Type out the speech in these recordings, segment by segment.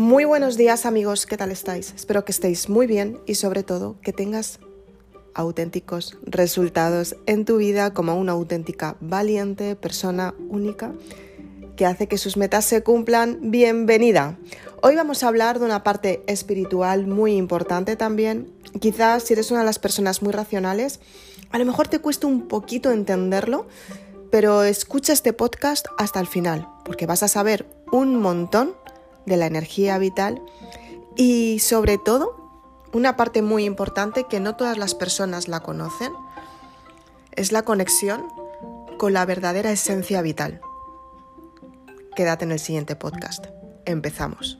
Muy buenos días amigos, ¿qué tal estáis? Espero que estéis muy bien y sobre todo que tengas auténticos resultados en tu vida como una auténtica valiente persona única que hace que sus metas se cumplan. Bienvenida. Hoy vamos a hablar de una parte espiritual muy importante también. Quizás si eres una de las personas muy racionales, a lo mejor te cuesta un poquito entenderlo, pero escucha este podcast hasta el final, porque vas a saber un montón de la energía vital y sobre todo una parte muy importante que no todas las personas la conocen es la conexión con la verdadera esencia vital. Quédate en el siguiente podcast. Empezamos.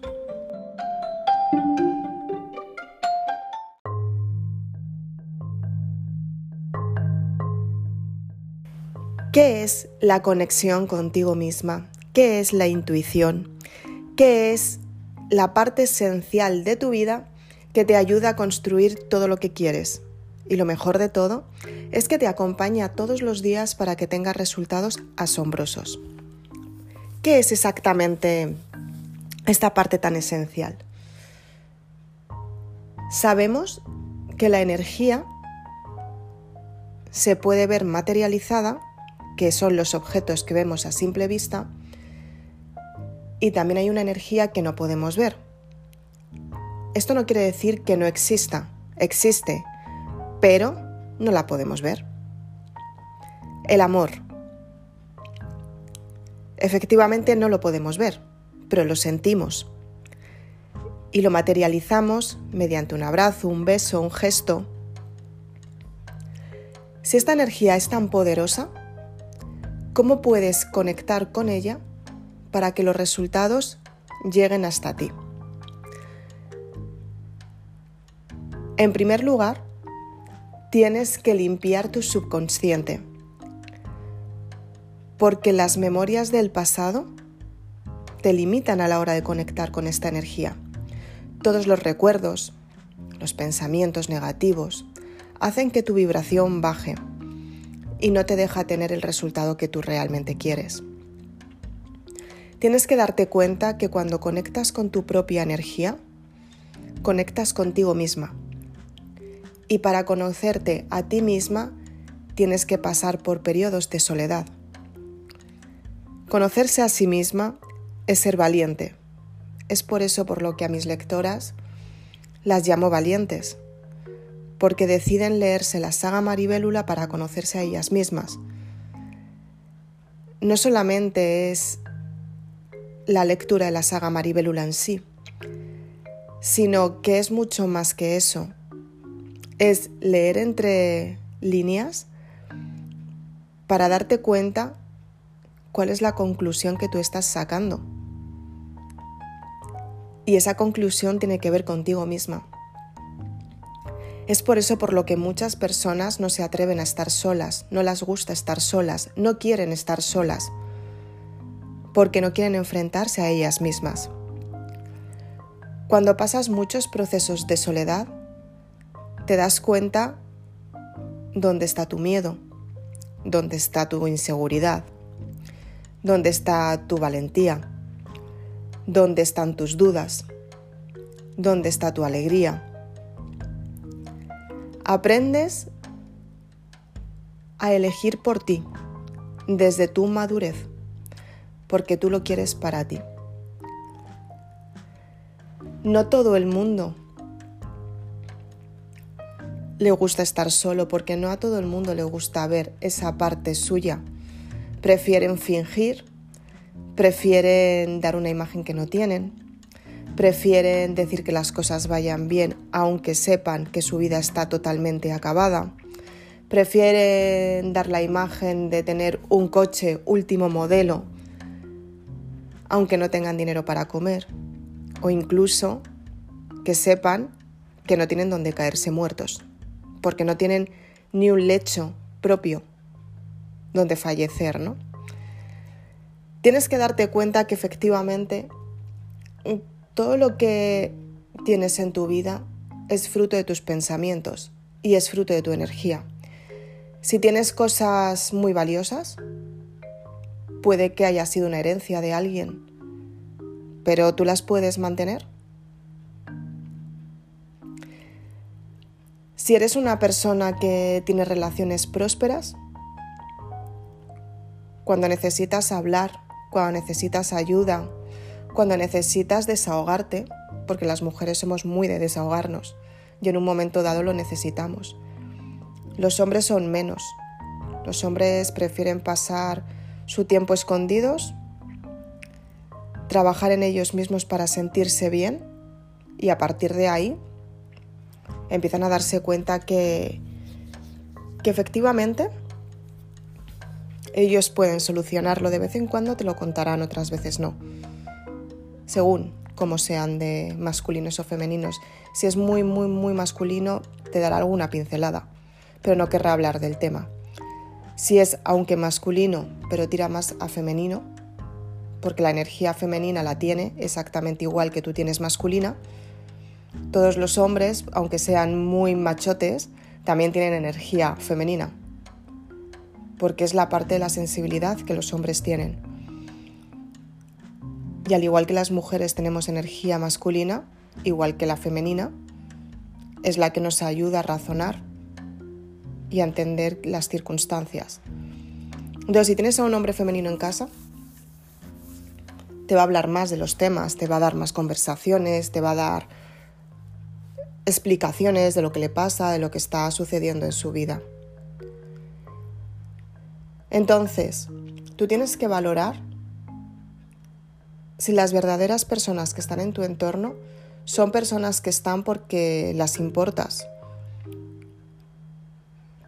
¿Qué es la conexión contigo misma? ¿Qué es la intuición? ¿Qué es la parte esencial de tu vida que te ayuda a construir todo lo que quieres? Y lo mejor de todo es que te acompaña todos los días para que tengas resultados asombrosos. ¿Qué es exactamente esta parte tan esencial? Sabemos que la energía se puede ver materializada que son los objetos que vemos a simple vista, y también hay una energía que no podemos ver. Esto no quiere decir que no exista, existe, pero no la podemos ver. El amor. Efectivamente no lo podemos ver, pero lo sentimos. Y lo materializamos mediante un abrazo, un beso, un gesto. Si esta energía es tan poderosa, ¿Cómo puedes conectar con ella para que los resultados lleguen hasta ti? En primer lugar, tienes que limpiar tu subconsciente, porque las memorias del pasado te limitan a la hora de conectar con esta energía. Todos los recuerdos, los pensamientos negativos, hacen que tu vibración baje y no te deja tener el resultado que tú realmente quieres. Tienes que darte cuenta que cuando conectas con tu propia energía, conectas contigo misma. Y para conocerte a ti misma, tienes que pasar por periodos de soledad. Conocerse a sí misma es ser valiente. Es por eso por lo que a mis lectoras las llamo valientes, porque deciden leerse la saga Maribélula para conocerse a ellas mismas. No solamente es la lectura de la saga Maribélula en sí, sino que es mucho más que eso. Es leer entre líneas para darte cuenta cuál es la conclusión que tú estás sacando. Y esa conclusión tiene que ver contigo misma. Es por eso por lo que muchas personas no se atreven a estar solas, no las gusta estar solas, no quieren estar solas, porque no quieren enfrentarse a ellas mismas. Cuando pasas muchos procesos de soledad, te das cuenta dónde está tu miedo, dónde está tu inseguridad, dónde está tu valentía, dónde están tus dudas, dónde está tu alegría Aprendes a elegir por ti desde tu madurez, porque tú lo quieres para ti. No todo el mundo le gusta estar solo, porque no a todo el mundo le gusta ver esa parte suya. Prefieren fingir, prefieren dar una imagen que no tienen, prefieren decir que las cosas vayan bien aunque sepan que su vida está totalmente acabada. Prefieren dar la imagen de tener un coche último modelo aunque no tengan dinero para comer. O incluso que sepan que no tienen donde caerse muertos, porque no tienen ni un lecho propio donde fallecer, ¿no? Tienes que darte cuenta que efectivamente todo lo que tienes en tu vida es fruto de tus pensamientos y es fruto de tu energía. Si tienes cosas muy valiosas, puede que haya sido una herencia de alguien, pero tú las puedes mantener. Si eres una persona que tiene relaciones prósperas, cuando necesitas hablar, cuando necesitas ayuda, cuando necesitas desahogarte, porque las mujeres somos muy de desahogarnos y en un momento dado lo necesitamos. Los hombres son menos. Los hombres prefieren pasar su tiempo escondidos, trabajar en ellos mismos para sentirse bien y a partir de ahí empiezan a darse cuenta que, que efectivamente ellos pueden solucionarlo de vez en cuando, te lo contarán, otras veces no. Según cómo sean de masculinos o femeninos. Si es muy, muy, muy masculino, te dará alguna pincelada, pero no querrá hablar del tema. Si es, aunque masculino, pero tira más a femenino, porque la energía femenina la tiene exactamente igual que tú tienes masculina, todos los hombres, aunque sean muy machotes, también tienen energía femenina, porque es la parte de la sensibilidad que los hombres tienen. Y al igual que las mujeres tenemos energía masculina, igual que la femenina, es la que nos ayuda a razonar y a entender las circunstancias. Entonces, si tienes a un hombre femenino en casa, te va a hablar más de los temas, te va a dar más conversaciones, te va a dar explicaciones de lo que le pasa, de lo que está sucediendo en su vida. Entonces, tú tienes que valorar si las verdaderas personas que están en tu entorno son personas que están porque las importas.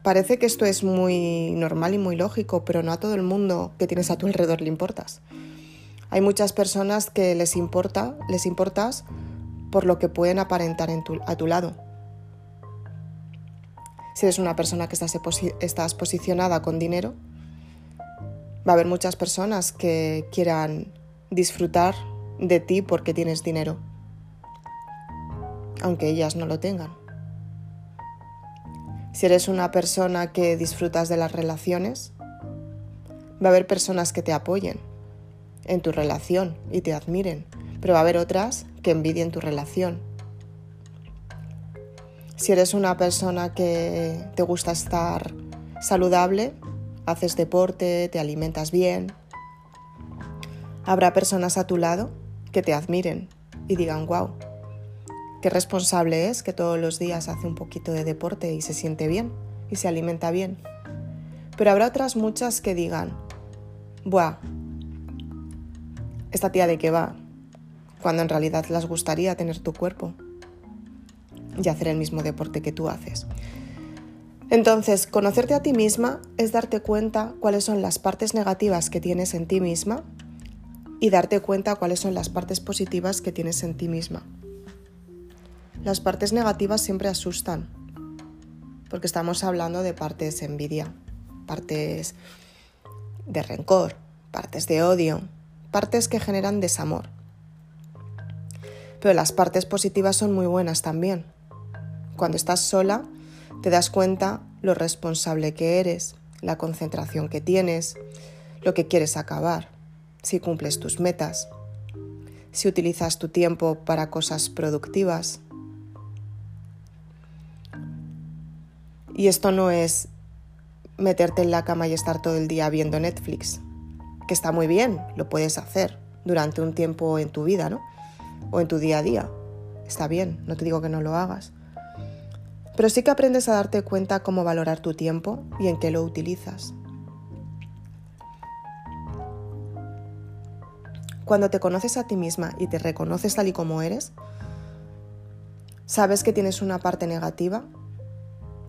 Parece que esto es muy normal y muy lógico, pero no a todo el mundo que tienes a tu alrededor le importas. Hay muchas personas que les importa, les importas por lo que pueden aparentar a tu lado. Si eres una persona que estás, posicionada con dinero, va a haber muchas personas que quieran disfrutar de ti porque tienes dinero, aunque ellas no lo tengan. Si eres una persona que disfrutas de las relaciones, va a haber personas que te apoyen en tu relación y te admiren, pero va a haber otras que envidien tu relación. Si eres una persona que te gusta estar saludable, haces deporte, te alimentas bien, habrá personas a tu lado que te admiren y digan, wow, qué responsable es que todos los días hace un poquito de deporte y se siente bien y se alimenta bien. Pero habrá otras muchas que digan, buah, esta tía de qué va, cuando en realidad les gustaría tener tu cuerpo y hacer el mismo deporte que tú haces. Entonces, conocerte a ti misma es darte cuenta cuáles son las partes negativas que tienes en ti misma y darte cuenta cuáles son las partes positivas que tienes en ti misma. Las partes negativas siempre asustan, porque estamos hablando de partes de envidia, partes de rencor, partes de odio, partes que generan desamor. Pero las partes positivas son muy buenas también. Cuando estás sola, te das cuenta lo responsable que eres, la concentración que tienes, lo que quieres acabar, si cumples tus metas, si utilizas tu tiempo para cosas productivas. Y esto no es meterte en la cama y estar todo el día viendo Netflix que está muy bien, lo puedes hacer durante un tiempo en tu vida, ¿no? O en tu día a día. Está bien, no te digo que no lo hagas. Pero sí que aprendes a darte cuenta cómo valorar tu tiempo y en qué lo utilizas. Cuando te conoces a ti misma y te reconoces tal y como eres, sabes que tienes una parte negativa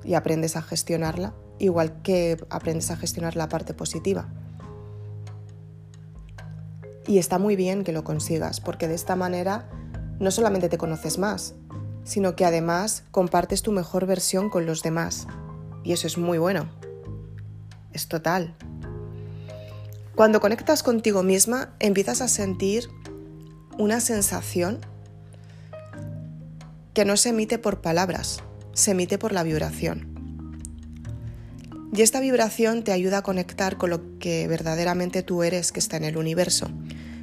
y aprendes a gestionarla, igual que aprendes a gestionar la parte positiva. Y está muy bien que lo consigas, porque de esta manera no solamente te conoces más, sino que además compartes tu mejor versión con los demás. Y eso es muy bueno. Es total. Cuando conectas contigo misma, empiezas a sentir una sensación que no se emite por palabras, se emite por la vibración. Y esta vibración te ayuda a conectar con lo que verdaderamente tú eres que está en el universo,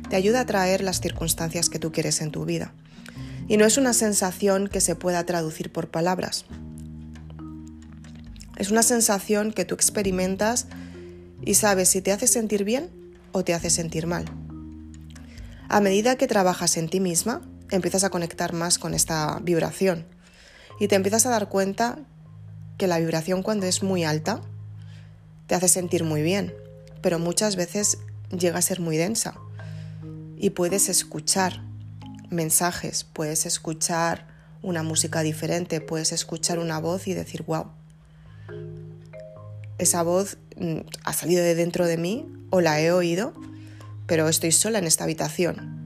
te ayuda a traer las circunstancias que tú quieres en tu vida. Y no es una sensación que se pueda traducir por palabras. Es una sensación que tú experimentas y sabes si te hace sentir bien o te hace sentir mal. A medida que trabajas en ti misma, empiezas a conectar más con esta vibración y te empiezas a dar cuenta que la vibración cuando es muy alta te hace sentir muy bien, pero muchas veces llega a ser muy densa y puedes escuchar mensajes, puedes escuchar una música diferente, puedes escuchar una voz y decir, wow, esa voz mm, ha salido de dentro de mí o la he oído, pero estoy sola en esta habitación.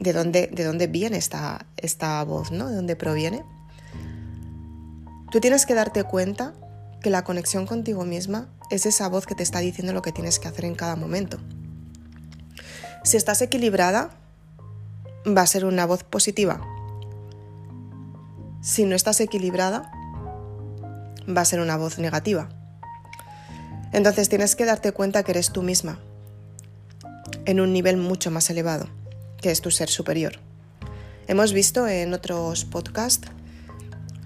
¿De dónde, de dónde viene esta, esta voz? ¿no? ¿De dónde proviene? Tú tienes que darte cuenta que la conexión contigo misma es esa voz que te está diciendo lo que tienes que hacer en cada momento. Si estás equilibrada, va a ser una voz positiva. Si no estás equilibrada, va a ser una voz negativa. Entonces tienes que darte cuenta que eres tú misma, en un nivel mucho más elevado, que es tu ser superior. Hemos visto en otros podcasts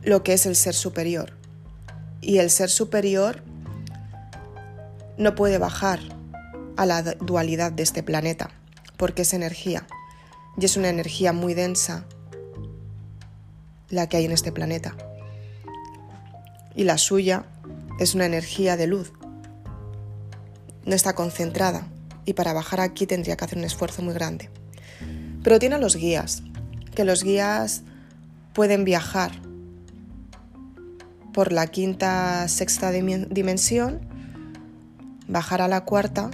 lo que es el ser superior. Y el ser superior no puede bajar a la dualidad de este planeta porque es energía. Y es una energía muy densa la que hay en este planeta. Y la suya es una energía de luz. No está concentrada y para bajar aquí tendría que hacer un esfuerzo muy grande. Pero tiene los guías, que los guías pueden viajar por la quinta, sexta dimensión, bajar a la cuarta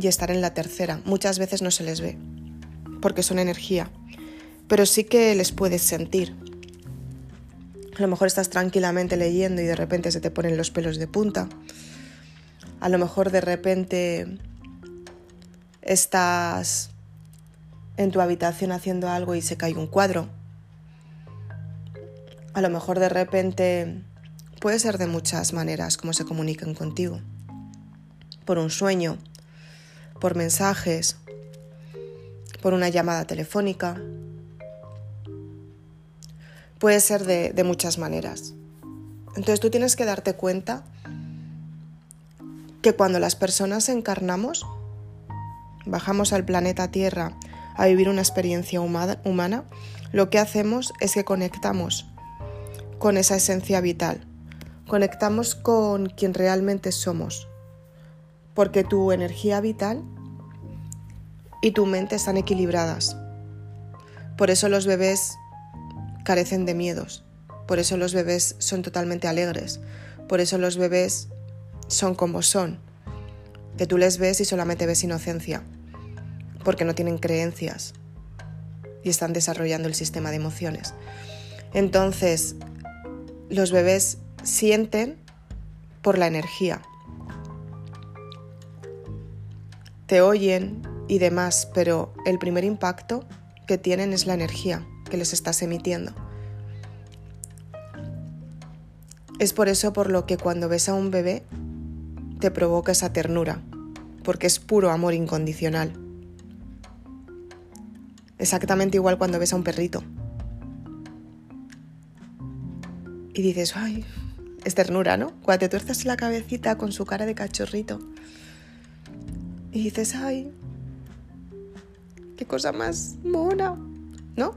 y estar en la tercera. Muchas veces no se les ve, porque son energía, pero sí que les puedes sentir. A lo mejor estás tranquilamente leyendo y de repente se te ponen los pelos de punta. A lo mejor de repente estás en tu habitación haciendo algo y se cae un cuadro. A lo mejor de repente puede ser de muchas maneras como se comunican contigo. Por un sueño, por mensajes, por una llamada telefónica. Puede ser de, de muchas maneras. Entonces tú tienes que darte cuenta que cuando las personas encarnamos, bajamos al planeta Tierra a vivir una experiencia humana, lo que hacemos es que conectamos con esa esencia vital, conectamos con quien realmente somos, porque tu energía vital y tu mente están equilibradas. Por eso los bebés carecen de miedos, por eso los bebés son totalmente alegres, por eso los bebés son como son, que tú les ves y solamente ves inocencia, porque no tienen creencias. Y están desarrollando el sistema de emociones. Entonces, los bebés sienten por la energía, te oyen y demás, pero el primer impacto que tienen es la energía que les estás emitiendo. Es por eso por lo que cuando ves a un bebé te provoca esa ternura, porque es puro amor incondicional. Exactamente igual cuando ves a un perrito. Y dices, ay, es ternura, ¿no? Cuando te tuerces la cabecita con su cara de cachorrito y dices, ay, qué cosa más mona, ¿no?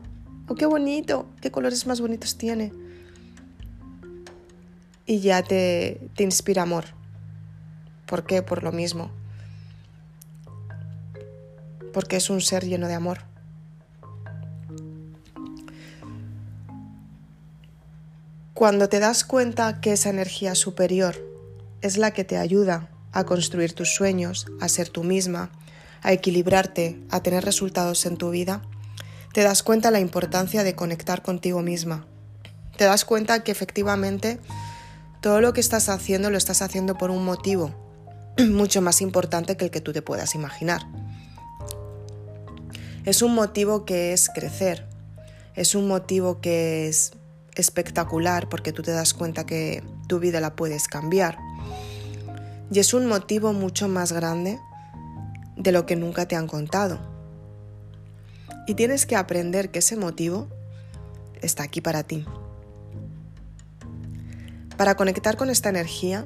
O qué bonito, qué colores más bonitos tiene. Y ya te, te inspira amor. ¿Por qué? Por lo mismo. Porque es un ser lleno de amor. Cuando te das cuenta que esa energía superior es la que te ayuda a construir tus sueños, a ser tú misma, a equilibrarte, a tener resultados en tu vida, te das cuenta la importancia de conectar contigo misma. Te das cuenta que efectivamente todo lo que estás haciendo lo estás haciendo por un motivo mucho más importante que el que tú te puedas imaginar. Es un motivo que es crecer, es un motivo que es espectacular porque tú te das cuenta que tu vida la puedes cambiar y es un motivo mucho más grande de lo que nunca te han contado. Y tienes que aprender que ese motivo está aquí para ti. Para conectar con esta energía,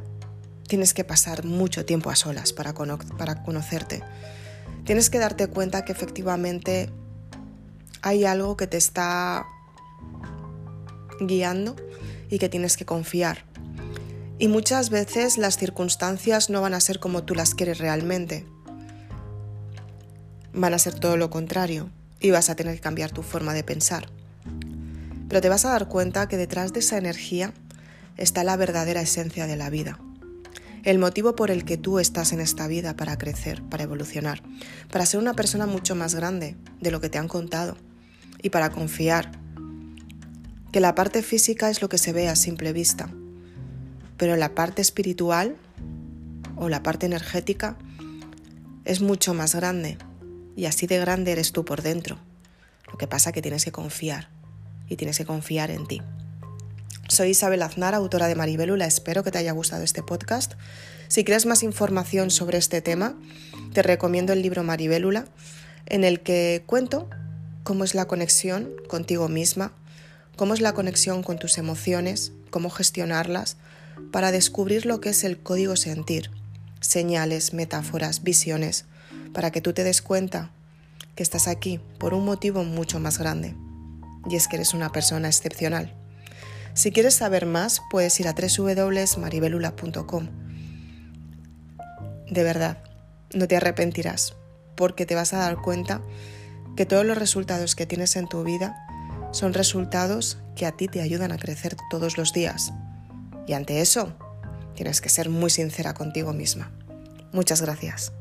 tienes que pasar mucho tiempo a solas para, para conocerte. Tienes que darte cuenta que efectivamente hay algo que te está guiando y que tienes que confiar. Y muchas veces las circunstancias no van a ser como tú las quieres realmente. Van a ser todo lo contrario y vas a tener que cambiar tu forma de pensar. Pero te vas a dar cuenta que detrás de esa energía está la verdadera esencia de la vida. El motivo por el que tú estás en esta vida para crecer, para evolucionar, para ser una persona mucho más grande de lo que te han contado y para confiar que la parte física es lo que se ve a simple vista, pero la parte espiritual o la parte energética es mucho más grande y así de grande eres tú por dentro. Lo que pasa es que tienes que confiar y tienes que confiar en ti. Soy Isabel Aznar, autora de Maribélula. Espero que te haya gustado este podcast. Si quieres más información sobre este tema, te recomiendo el libro Maribélula, en el que cuento cómo es la conexión contigo misma, cómo es la conexión con tus emociones, cómo gestionarlas, para descubrir lo que es el código sentir, señales, metáforas, visiones, para que tú te des cuenta que estás aquí por un motivo mucho más grande, y es que eres una persona excepcional. Si quieres saber más, puedes ir a www.maribelula.com. De verdad, no te arrepentirás, porque te vas a dar cuenta que todos los resultados que tienes en tu vida son resultados que a ti te ayudan a crecer todos los días. Y ante eso, tienes que ser muy sincera contigo misma. Muchas gracias.